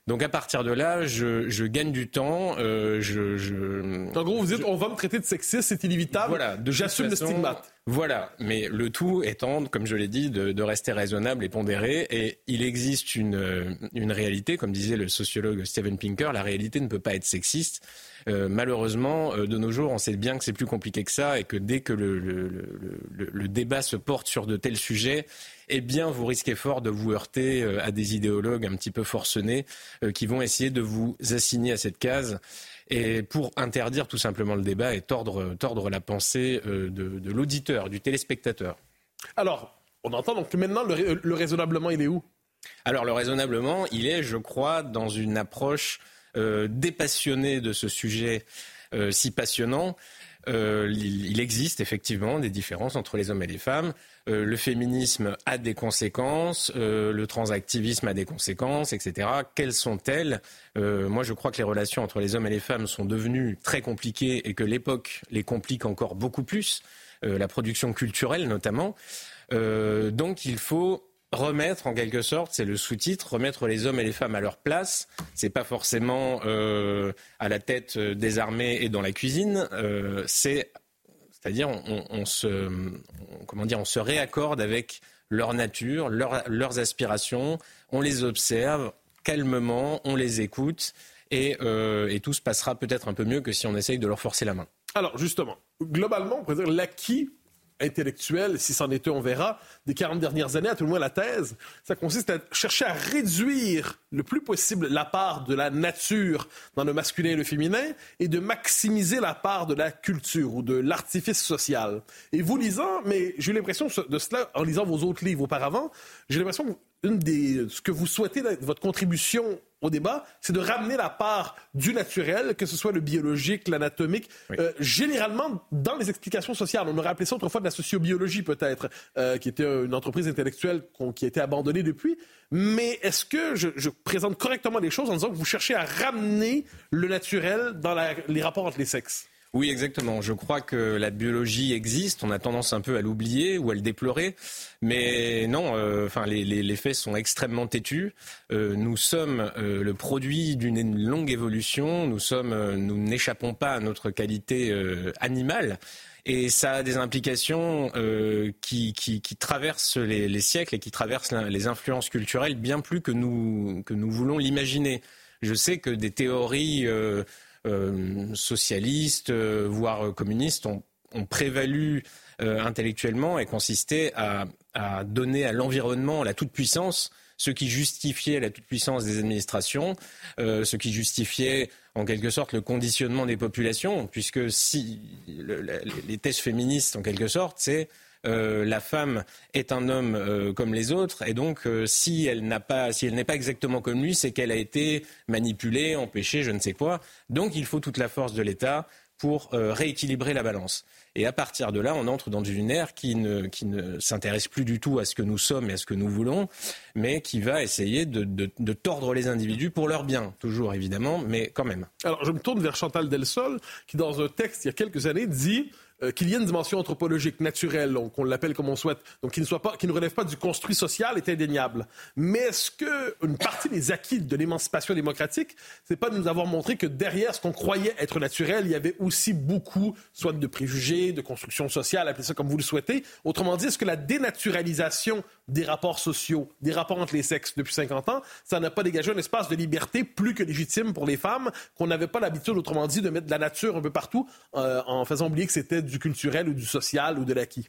Donc à partir de là, je, je gagne du temps. Euh, je, je, en gros, vous dites, on va me traiter de sexiste, c'est inévitable. Voilà, j'assume le stigmate. Voilà, mais le tout étant, comme je l'ai dit, de, de, rester raisonnable et pondéré. Et il existe une, une réalité, comme disait le sociologue Steven Pinker, la réalité ne peut pas être sexiste. Euh, malheureusement, euh, de nos jours, on sait bien que c'est plus compliqué que ça et que dès que le, le, le, le, débat se porte sur de tels sujets, eh bien, vous risquez fort de vous heurter euh, à des idéologues un petit peu forcenés qui vont essayer de vous assigner à cette case et pour interdire tout simplement le débat et tordre, tordre la pensée de, de l'auditeur, du téléspectateur. Alors, on entend donc maintenant le, le raisonnablement, il est où? Alors, le raisonnablement, il est, je crois, dans une approche euh, de ce sujet euh, si passionnant. Euh, il existe effectivement des différences entre les hommes et les femmes. le féminisme a des conséquences, le transactivisme a des conséquences, etc. Quelles sont-elles? Moi, je crois que les relations entre les hommes et les femmes sont devenues très compliquées et que l'époque les complique encore beaucoup plus, la production culturelle notamment. donc, il faut remettre en quelque sorte, c'est le sous-titre, remettre les hommes et les femmes à leur place. C'est pas forcément euh, à la tête des armées et dans la cuisine. Euh, c'est, c'est-à-dire on, se, comment dire, on se réaccorde avec leur nature, leurs aspirations. On les observe calmement, on les écoute. Et, euh, et tout se passera peut-être un peu mieux que si on essaye de leur forcer la main. Alors justement, globalement, on pourrait dire l'acquis intellectuelle, si c'en était, on verra, des 40 dernières années, à tout le moins la thèse, ça consiste à chercher à réduire le plus possible la part de la nature dans le masculin et le féminin et de maximiser la part de la culture ou de l'artifice social. Et vous lisant, mais j'ai eu l'impression de cela en lisant vos autres livres auparavant, j'ai l'impression que ce que vous souhaitez, votre contribution au débat, c'est de ramener la part du naturel, que ce soit le biologique, l'anatomique, euh, généralement dans les explications sociales. On aurait appelé ça autrefois de la sociobiologie peut-être, euh, qui était une entreprise intellectuelle qui a été abandonnée depuis. Mais est-ce que je, je, présente correctement les choses en disant que vous cherchez à ramener le naturel dans la, les rapports entre les sexes? Oui, exactement. Je crois que la biologie existe. On a tendance un peu à l'oublier ou à le déplorer. Mais non, euh, enfin, les, les, les, faits sont extrêmement têtus. Euh, nous sommes euh, le produit d'une longue évolution. Nous sommes, euh, nous n'échappons pas à notre qualité euh, animale. Et ça a des implications qui, qui, qui, traversent les, les, siècles et qui traversent les influences culturelles bien plus que nous, que nous voulons l'imaginer. Je sais que des théories euh, socialistes, euh, voire communistes, ont, prévalu euh, intellectuellement et consistaient à, donner à l'environnement la toute-puissance ce qui justifiait la toute-puissance des administrations, euh, ce qui justifiait en quelque sorte le conditionnement des populations, puisque si les thèses féministes, en quelque sorte, c'est euh, la femme est un homme euh, comme les autres, et donc euh, si elle n'est pas exactement comme lui, c'est qu'elle a été manipulée, empêchée, je ne sais quoi. Donc il faut toute la force de l'État pour rééquilibrer la balance. Et à partir de là, on entre dans une ère qui ne, s'intéresse plus du tout à ce que nous sommes et à ce que nous voulons, mais qui va essayer de, de, tordre les individus pour leur bien, toujours évidemment, mais quand même. Alors je me tourne vers Chantal Delsol, qui dans un texte il y a quelques années dit euh, qu'il y ait une dimension anthropologique, naturelle, qu'on l'appelle comme on souhaite, donc qui ne, soit pas, qui ne relève pas du construit social, est indéniable. Mais est-ce qu'une partie des acquis de l'émancipation démocratique, c'est pas de nous avoir montré que derrière ce qu'on croyait être naturel, il y avait aussi beaucoup, soit de préjugés, de construction sociale, appelez ça comme vous le souhaitez. Autrement dit, est-ce que la dénaturalisation des rapports sociaux, des rapports entre les sexes depuis 50 ans, ça n'a pas dégagé un espace de liberté plus que légitime pour les femmes, qu'on n'avait pas l'habitude, autrement dit, de mettre de la nature un peu partout, euh, en faisant oublier que c'était du culturel ou du social ou de l'acquis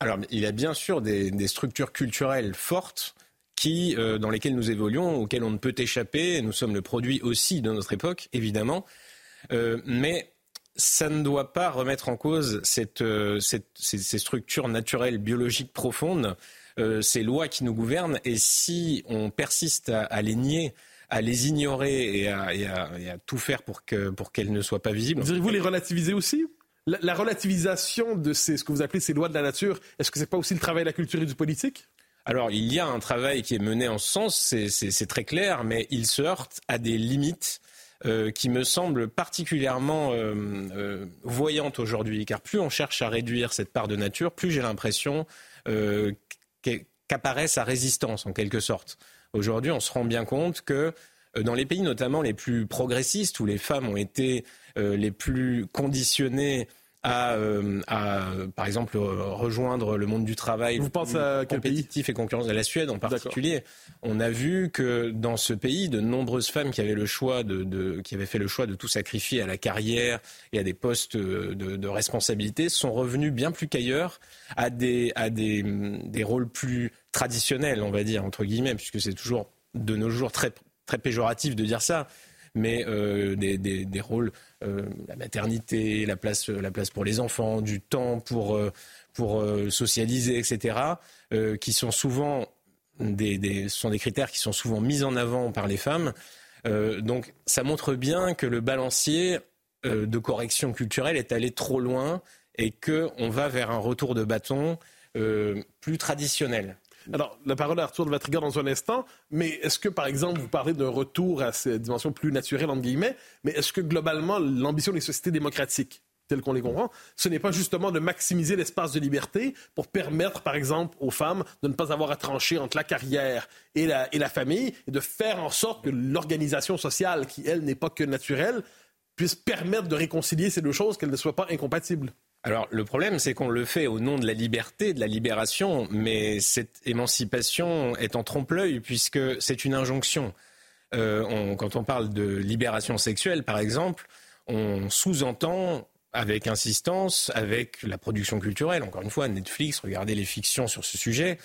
Alors, il y a bien sûr des, des structures culturelles fortes qui, euh, dans lesquelles nous évoluons, auxquelles on ne peut échapper. Nous sommes le produit aussi de notre époque, évidemment. Euh, mais ça ne doit pas remettre en cause cette, euh, cette, ces, ces, structures naturelles, biologiques profondes, ces lois qui nous gouvernent. Et si on persiste à, à les nier, à les ignorer et à, et à, et à tout faire pour qu'elles pour ne soient pas visibles. Diriez-vous les relativiser aussi? La, la, relativisation de ces, ce que vous appelez ces lois de la nature, est-ce que ce n'est pas aussi le travail de la culture et du politique? Alors, il y a un travail qui est mené en ce sens, c'est très clair, mais il se heurte à des limites euh, qui me semblent particulièrement euh, euh, voyantes aujourd'hui, car plus on cherche à réduire cette part de nature, plus j'ai l'impression euh, qu'apparaît sa résistance, en quelque sorte. Aujourd'hui, on se rend bien compte que dans les pays notamment les plus progressistes, où les femmes ont été euh, les plus conditionnées à, euh, à, par exemple, rejoindre le monde du travail Vous pensez à compétitif et concurrence, à la Suède en particulier. On a vu que dans ce pays, de nombreuses femmes qui avaient le choix de, de, qui avaient fait le choix de tout sacrifier à la carrière et à des postes de, de responsabilité sont revenues bien plus qu'ailleurs à des, à des, des rôles plus traditionnels, on va dire entre guillemets, puisque c'est toujours de nos jours très très péjoratif de dire ça, mais euh, des, des, des, rôles, euh, la maternité, la place, la place pour les enfants, du temps pour, euh, pour socialiser, etc., qui sont souvent des, des, sont des critères qui sont souvent mis en avant par les femmes. donc ça montre bien que le balancier de correction culturelle est allé trop loin et qu'on va vers un retour de bâton plus traditionnel. Alors, la parole à Arthur de Vatrigan dans un instant, mais est-ce que, par exemple, vous parlez d'un retour à cette dimension plus naturelle, entre guillemets, mais est-ce que, globalement, l'ambition des sociétés démocratiques, telles qu'on les comprend, ce n'est pas justement de maximiser l'espace de liberté pour permettre, par exemple, aux femmes de ne pas avoir à trancher entre la carrière et la, et la famille, et de faire en sorte que l'organisation sociale, qui, elle, n'est pas que naturelle, puisse permettre de réconcilier ces deux choses, qu'elles ne soient pas incompatibles? Alors le problème, c'est qu'on le fait au nom de la liberté, de la libération, mais cette émancipation est en trompe-l'œil puisque c'est une injonction. Euh, on, quand on parle de libération sexuelle, par exemple, on sous-entend avec insistance, avec la production culturelle, encore une fois, Netflix, regardez les fictions sur ce sujet,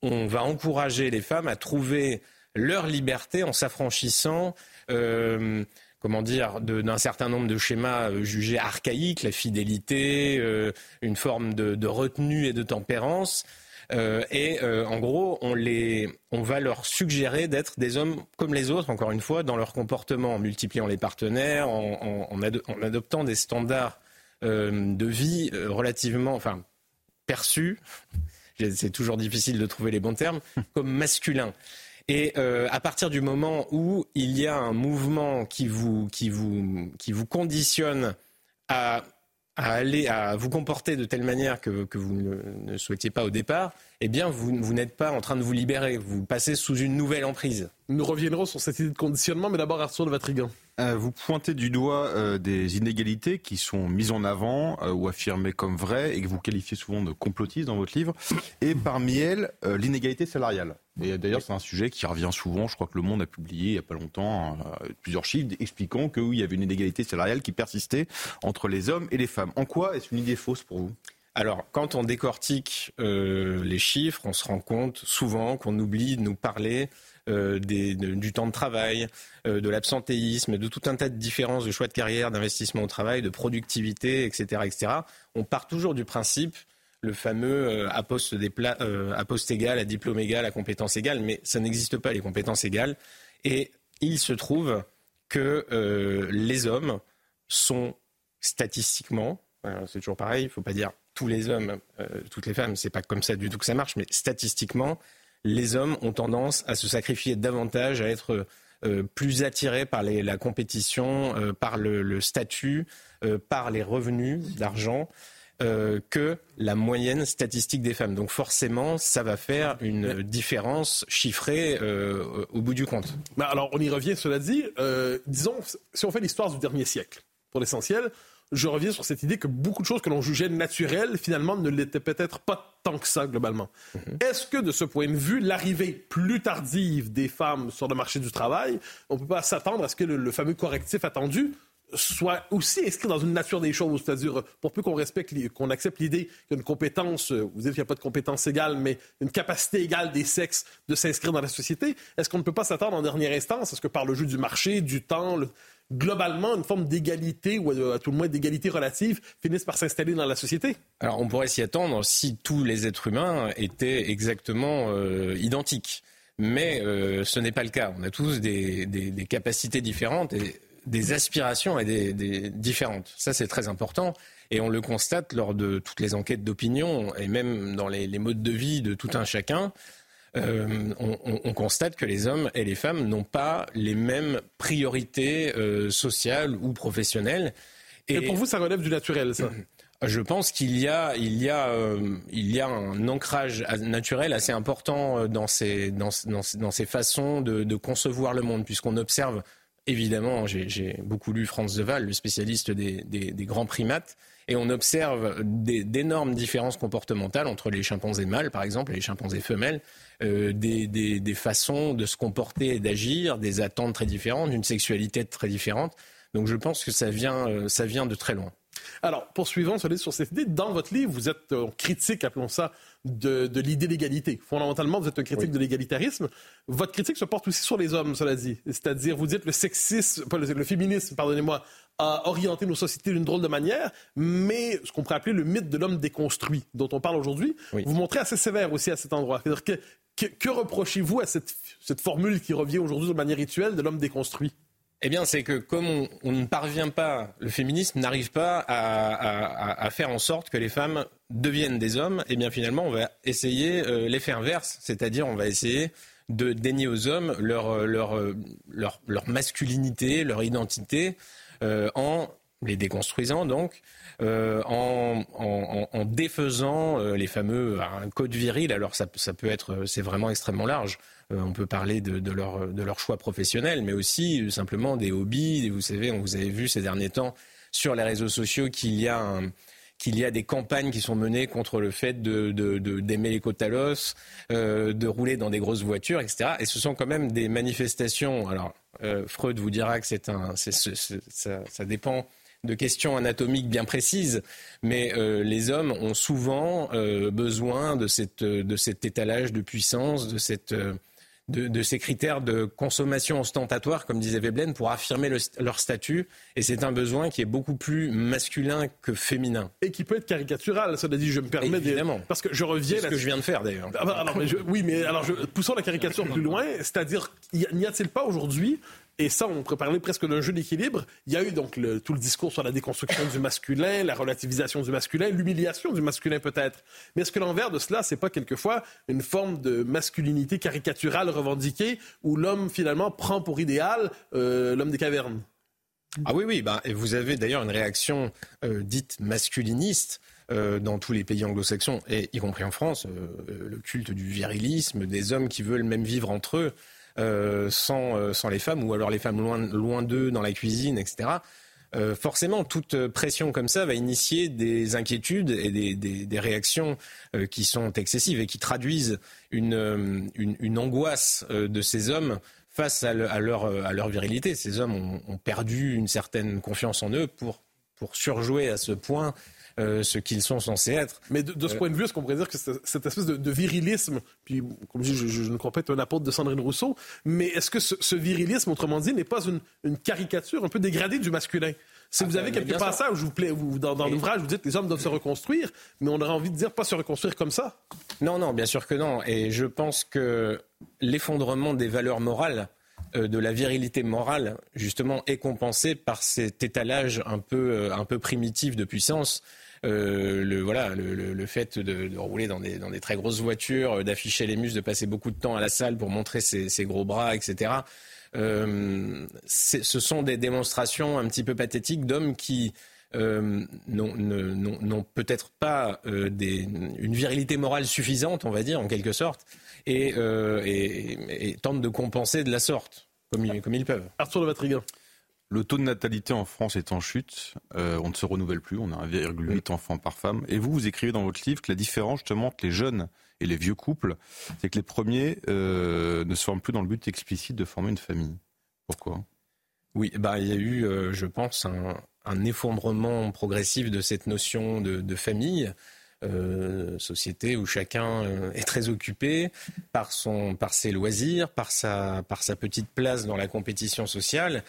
on va encourager les femmes à trouver leur liberté en s'affranchissant euh, comment dire, d'un certain nombre de schémas euh, jugés archaïques, la fidélité, euh, une forme de, retenue et de tempérance. et en gros, on, les, on va leur suggérer d'être des hommes comme les autres, encore une fois, dans leur comportement, en multipliant les partenaires, en, en adoptant des standards de vie relativement, enfin, perçus, c'est toujours difficile de trouver les bons termes, comme masculins. Et euh, à partir du moment où il y a un mouvement qui vous, qui vous, qui vous conditionne à, à, aller, à vous comporter de telle manière que, que vous ne, ne, souhaitiez pas au départ, eh bien, vous, vous n'êtes pas en train de vous libérer. Vous passez sous une nouvelle emprise. Nous reviendrons sur cette idée de conditionnement, mais d'abord Arthur de Vatrigan. Euh, vous pointez du doigt euh, des inégalités qui sont mises en avant euh, ou affirmées comme vraies et que vous qualifiez souvent de complotistes dans votre livre. Et parmi elles, l'inégalité salariale. Et d'ailleurs, c'est un sujet qui revient souvent. Je crois que Le Monde a publié il n'y a pas longtemps plusieurs chiffres expliquant qu'il y avait une inégalité salariale qui persistait entre les hommes et les femmes. En quoi est-ce une idée fausse pour vous? Alors, quand on décortique les chiffres, on se rend compte souvent qu'on oublie de nous parler euh, du temps de travail, euh, de l'absentéisme, de tout un tas de différences de choix de carrière, d'investissement au travail, de productivité, etc., etc. On part toujours du principe le fameux euh, à, poste à poste égal, à diplôme égal, à compétence égale, mais ça n'existe pas les compétences égales. Et il se trouve que les hommes sont statistiquement, c'est toujours pareil, il ne faut pas dire tous les hommes, toutes les femmes, c'est pas comme ça du tout que ça marche, mais statistiquement, les hommes ont tendance à se sacrifier davantage, à être euh, plus attirés par la compétition, euh, par le, statut, euh, par les revenus d'argent. que la moyenne statistique des femmes. Donc forcément, ça va faire une différence chiffrée au bout du compte. alors on y revient, cela dit. disons, si on fait l'histoire du dernier siècle, pour l'essentiel, je reviens sur cette idée que beaucoup de choses que l'on jugeait naturelles, finalement, ne l'étaient peut-être pas tant que ça, globalement. Mhm. Est-ce que, de ce point de vue, l'arrivée plus tardive des femmes sur le marché du travail, on ne peut pas s'attendre à ce que le, fameux correctif attendu soit aussi inscrit dans une nature des choses, c'est-à-dire pour peu qu'on respecte, qu'on accepte l'idée qu'il y a une compétence, vous dites qu'il n'y a pas de compétence égale, mais une capacité égale des sexes de s'inscrire dans la société, est-ce qu'on ne peut pas s'attendre en dernière instance, est-ce que par le jeu du marché, du temps, globalement, une forme d'égalité, ou euh, à tout le moins d'égalité relative, finissent par s'installer dans la société? Alors, on pourrait s'y attendre si tous les êtres humains étaient exactement euh, identiques. Mais euh, ce n'est pas le cas. On a tous des, capacités différentes et des aspirations et des, différentes. Ça, c'est très important. Et on le constate lors de toutes les enquêtes d'opinion et même dans les modes de vie de tout un chacun. Euh, on, constate que les hommes et les femmes n'ont pas les mêmes priorités euh, sociales ou professionnelles. Et, pour vous, ça relève du naturel, ça? Je pense qu'il y a, il y a, euh, il y a un ancrage naturel assez important dans ces, dans, dans, ces façons de, de, concevoir le monde, puisqu'on observe, évidemment, j'ai beaucoup lu Franz de Waal, le spécialiste des, des, des grands primates, et on observe d'énormes différences comportementales entre les chimpanzés mâles, par exemple, et les chimpanzés femelles, euh, des, façons de se comporter et d'agir, des attentes très différentes, d'une sexualité très différente. Donc je pense que ça vient, euh, ça vient de très loin. Alors, poursuivons sur cette idée. Dans votre livre, vous êtes euh, critique, appelons ça, de, l'idée d'égalité. Fondamentalement, vous êtes un critique de l'égalitarisme. Votre critique se porte aussi sur les hommes, cela dit. C'est-à-dire, vous dites le sexisme, pas le, féminisme, pardonnez-moi, a orienté nos sociétés d'une drôle de manière, mais ce qu'on pourrait appeler le mythe de l'homme déconstruit, dont on parle aujourd'hui, vous montrez assez sévère aussi à cet endroit. C'est-à-dire que, que, reprochez-vous à cette, cette formule qui revient aujourd'hui de manière rituelle de l'homme déconstruit? Eh bien, c'est que comme on, ne parvient pas, le féminisme n'arrive pas à, faire en sorte que les femmes deviennent des hommes, eh bien finalement, on va essayer euh, l'effet inverse, c'est-à-dire on va essayer de dénier aux hommes leur, leur, leur, leur masculinité, leur identité, euh, en les déconstruisant donc, euh, en, en, défaisant les fameux un code viril. Alors ça, ça peut être, c'est vraiment extrêmement large. Euh, on peut parler de, leur, de leur choix professionnel, mais aussi euh, simplement des hobbies. Vous savez, vous avez vu ces derniers temps sur les réseaux sociaux qu'il y a qu'il y a des campagnes qui sont menées contre le fait de, d'aimer les côtalos, euh, de rouler dans des grosses voitures, etc. Et ce sont quand même des manifestations. Alors, Freud vous dira que c'est un, ça, dépend de questions anatomiques bien précises, mais les hommes ont souvent besoin de, cette, de cet étalage de puissance, de cette de, ces critères de consommation ostentatoire, comme disait Veblen, pour affirmer leur statut. Et c'est un besoin qui est beaucoup plus masculin que féminin. Et qui peut être caricatural, cela dit, je me permets. Évidemment. Parce que je reviens. C'est ce que je viens de faire d'ailleurs. Ah bah, oui, mais alors, je, poussons la caricature plus loin, c'est-à-dire, n'y a-t-il pas aujourd'hui et ça, on pourrait parler presque d'un jeu d'équilibre. Il y a eu donc tout le discours sur la déconstruction du masculin, la relativisation du masculin, l'humiliation du masculin peut-être. Mais est-ce que l'envers de cela, c'est pas quelquefois une forme de masculinité caricaturale revendiquée où l'homme finalement prend pour idéal euh, l'homme des cavernes? Ah oui, oui. Bah, et vous avez d'ailleurs une réaction euh, dite masculiniste. Euh, dans tous les pays anglo-saxons, et y compris en France, le culte du virilisme, des hommes qui veulent même vivre entre eux. Euh, sans, euh, sans les femmes, ou alors les femmes loin, loin d'eux dans la cuisine, etc. Euh, forcément, toute pression comme ça va initier des inquiétudes et des, des, réactions qui sont excessives et qui traduisent une, une, une angoisse de ces hommes face à, leur, à leur virilité. Ces hommes ont, ont, perdu une certaine confiance en eux pour, pour surjouer à ce point euh, ce qu'ils sont censés être. Mais de, ce euh, point de vue, est-ce qu'on pourrait dire que cette espèce de, virilisme, puis comme je dis, je, ne crois pas être un apôtre de Sandrine Rousseau, mais est-ce que ce, virilisme, autrement dit, n'est pas une, caricature un peu dégradée du masculin? Si vous ah, avez quelques passages vous plaît, vous, dans, l'ouvrage, vous dites que les hommes doivent se reconstruire, mais on aurait envie de dire pas se reconstruire comme ça? Non, non, bien sûr que non. Et je pense que l'effondrement des valeurs morales de la virilité morale, justement, est compensé par cet étalage un peu, un peu primitif de puissance euh, le, voilà, le, fait de, rouler dans des, dans des, très grosses voitures, euh, d'afficher les muscles, de passer beaucoup de temps à la salle pour montrer ses, gros bras, etc. Euh, ce sont des démonstrations un petit peu pathétiques d'hommes qui n'ont peut-être pas une virilité morale suffisante, on va dire, en quelque sorte, et, tentent de compenser de la sorte, comme, ils, comme ils peuvent. Arthur de Vatrigan. Le taux de natalité en France est en chute. Euh, on ne se renouvelle plus. On a 1,8 enfants par femme. Et vous, vous écrivez dans votre livre que la différence justement entre les jeunes et les vieux couples, c'est que les premiers euh, ne se forment plus dans le but explicite de former une famille. Pourquoi? Oui, bah, il y a eu, euh, je pense, un, effondrement progressif de cette notion de, famille. société où chacun est très occupé par, son, par ses loisirs, par sa, par sa petite place dans la compétition sociale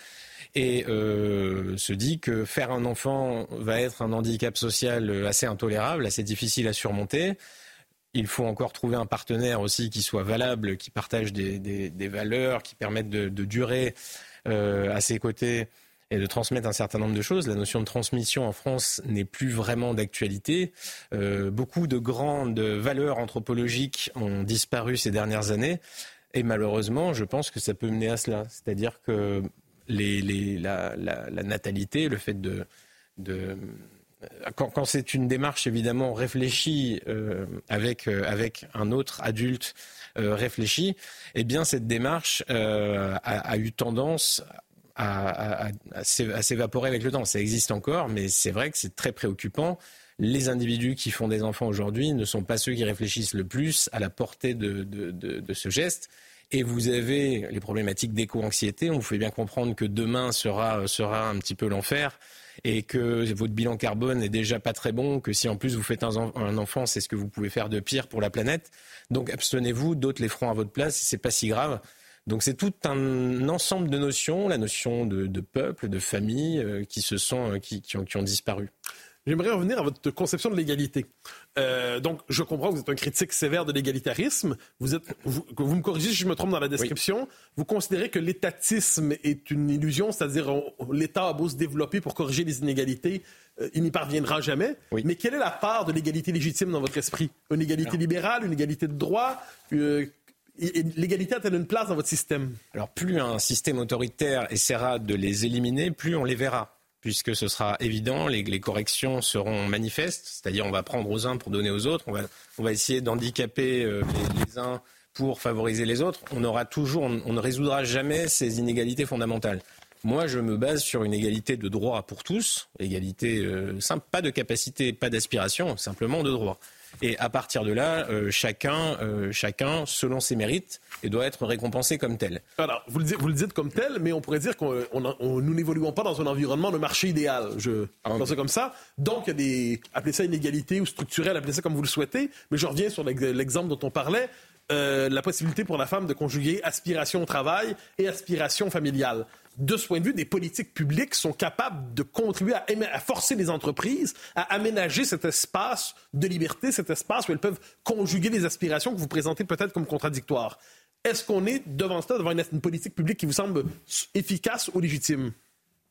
et euh, se dit que faire un enfant va être un handicap social assez intolérable, assez difficile à surmonter. Il faut encore trouver un partenaire aussi qui soit valable, qui partage des, valeurs, qui permette de, durer euh, à ses côtés et de transmettre un certain nombre de choses. La notion de transmission en France n'est plus vraiment d'actualité. Euh, beaucoup de grandes valeurs anthropologiques ont disparu ces dernières années. Et malheureusement, je pense que ça peut mener à cela. C'est-à-dire que la, natalité, le fait de, quand, c'est une démarche évidemment réfléchie euh, avec euh, avec un autre adulte euh, réfléchi, eh bien cette démarche a, eu tendance à, à s'évaporer avec le temps. Ça existe encore, mais c'est vrai que c'est très préoccupant. Les individus qui font des enfants aujourd'hui ne sont pas ceux qui réfléchissent le plus à la portée de, de ce geste. Et vous avez les problématiques d'éco-anxiété. On vous fait bien comprendre que demain sera, sera un petit peu l'enfer et que votre bilan carbone est déjà pas très bon, que si en plus vous faites un, enfant, c'est ce que vous pouvez faire de pire pour la planète. Donc abstenez-vous, d'autres les feront à votre place, c'est pas si grave. Donc c'est tout un ensemble de notions, la notion de, peuple, de famille, euh, qui se sont, euh, qui, ont, qui ont disparu. J'aimerais revenir à votre conception de l'égalité. Euh, donc, je comprends que vous êtes un critique sévère de l'égalitarisme. Vous, êtes, vous, vous, me corrigez si je me trompe dans la description. Vous considérez que l'étatisme est une illusion, c'est-à-dire l'État a beau se développer pour corriger les inégalités, euh, il n'y parviendra jamais. Mais quelle est la part de l'égalité légitime dans votre esprit? Une égalité libérale, une égalité de droit euh, L'égalité a-t-elle une place dans votre système? Alors, plus un système autoritaire essaiera de les éliminer, plus on les verra puisque ce sera évident, les, corrections seront manifestes, c'est-à-dire on va prendre aux uns pour donner aux autres, on va, essayer d'handicaper euh, les, uns pour favoriser les autres, on aura toujours, on, ne résoudra jamais ces inégalités fondamentales. Moi, je me base sur une égalité de droit pour tous, égalité euh, simple, pas de capacité, pas d'aspiration, simplement de droit. Et à partir de là, euh, chacun, euh, chacun, selon ses mérites, et doit être récompensé comme tel. Alors, vous le, dites, vous le dites comme tel, mais on pourrait dire que nous n'évoluons pas dans un environnement de marché idéal. Je ah, pense comme ça. Donc, il y a des, appelez ça inégalité ou structurelle, appelez ça comme vous le souhaitez. Mais je reviens sur l'exemple dont on parlait. Euh, la possibilité pour la femme de conjuguer aspiration au travail et aspiration familiale. De ce point de vue, des politiques publiques sont capables de contribuer à, forcer les entreprises à aménager cet espace de liberté, cet espace où elles peuvent conjuguer les aspirations que vous présentez peut-être comme contradictoires. Est-ce qu'on est devant ça, devant une, politique publique qui vous semble efficace ou légitime?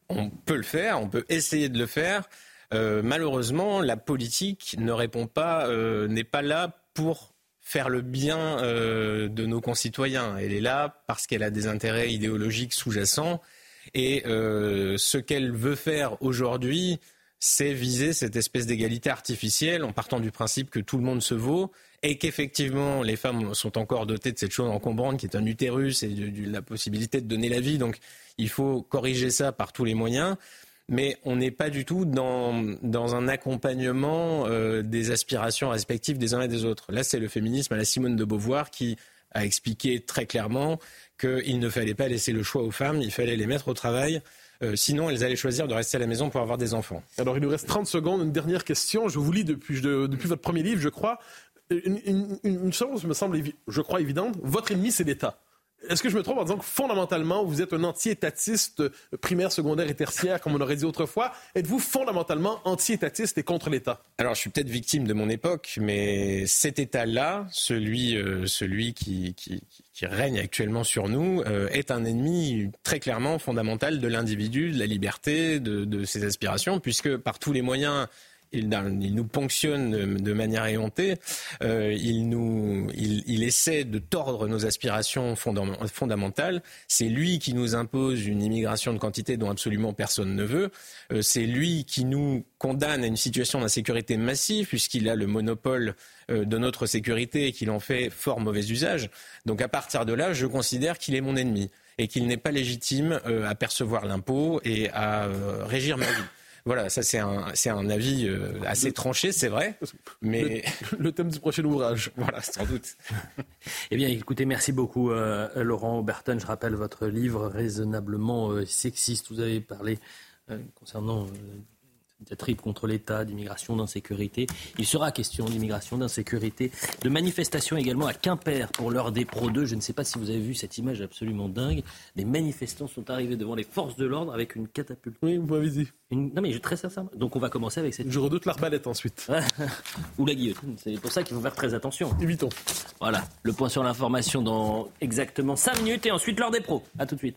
On peut le faire, on peut essayer de le faire. Euh, malheureusement, la politique ne répond pas, euh, n'est pas là pour faire le bien euh, de nos concitoyens. Elle est là parce qu'elle a des intérêts idéologiques sous-jacents. Et euh, ce qu'elle veut faire aujourd'hui, c'est viser cette espèce d'égalité artificielle en partant du principe que tout le monde se vaut et qu'effectivement les femmes sont encore dotées de cette chose encombrante qui est un utérus et de la possibilité de donner la vie. Donc il faut corriger ça par tous les moyens mais on n'est pas du tout dans, dans un accompagnement euh, des aspirations respectives des uns et des autres. Là, c'est le féminisme à la Simone de Beauvoir qui a expliqué très clairement qu'il ne fallait pas laisser le choix aux femmes, il fallait les mettre au travail. Euh, sinon, elles allaient choisir de rester à la maison pour avoir des enfants. Alors, il nous reste 30 secondes. Une dernière question. Je vous lis depuis, depuis votre premier livre, je crois. Une, une, chose me semble, je crois, évidente. Votre ennemi, c'est l'État. Est-ce que je me trompe en disant que fondamentalement, vous êtes un anti-étatiste primaire, secondaire et tertiaire, comme on aurait dit autrefois? Êtes-vous fondamentalement anti-étatiste et contre l'État? Alors, je suis peut-être victime de mon époque, mais cet État-là, celui, euh, celui qui, règne actuellement sur nous, euh, est un ennemi très clairement fondamental de l'individu, de la liberté, de ses aspirations, puisque par tous les moyens il, nous ponctionne de manière éhontée, euh, il, nous, il, essaie de tordre nos aspirations fondamentales. C'est lui qui nous impose une immigration de quantité dont absolument personne ne veut. Euh, c'est lui qui nous condamne à une situation d'insécurité massive puisqu'il a le monopole euh, de notre sécurité et qu'il en fait fort mauvais usage. Donc à partir de là, je considère qu'il est mon ennemi et qu'il n'est pas légitime à percevoir l'impôt et à régir ma vie. Voilà, ça c'est un, c'est un avis euh, assez tranché, c'est vrai. Mais le, thème du prochain ouvrage. Voilà, sans doute. eh bien, écoutez, merci beaucoup, euh, Laurent Oberton. Je rappelle votre livre raisonnablement euh, sexiste. Vous avez parlé concernant diatribe contre l'État, d'immigration, d'insécurité. Il sera question d'immigration, d'insécurité, de manifestations également à Quimper pour l'heure des Pro 2. Je ne sais pas si vous avez vu cette image absolument dingue. Des manifestants sont arrivés devant les forces de l'ordre avec une catapulte. Oui, vous m'avez dit. Non mais je très sincèrement. Donc on va commencer avec cette. Je redoute l'arbalète ensuite. Ou la guillotine. C'est pour ça qu'il faut faire très attention. Évitons. Voilà. Le point sur l'information dans exactement 5 minutes et ensuite l'heure des pros. À tout de suite.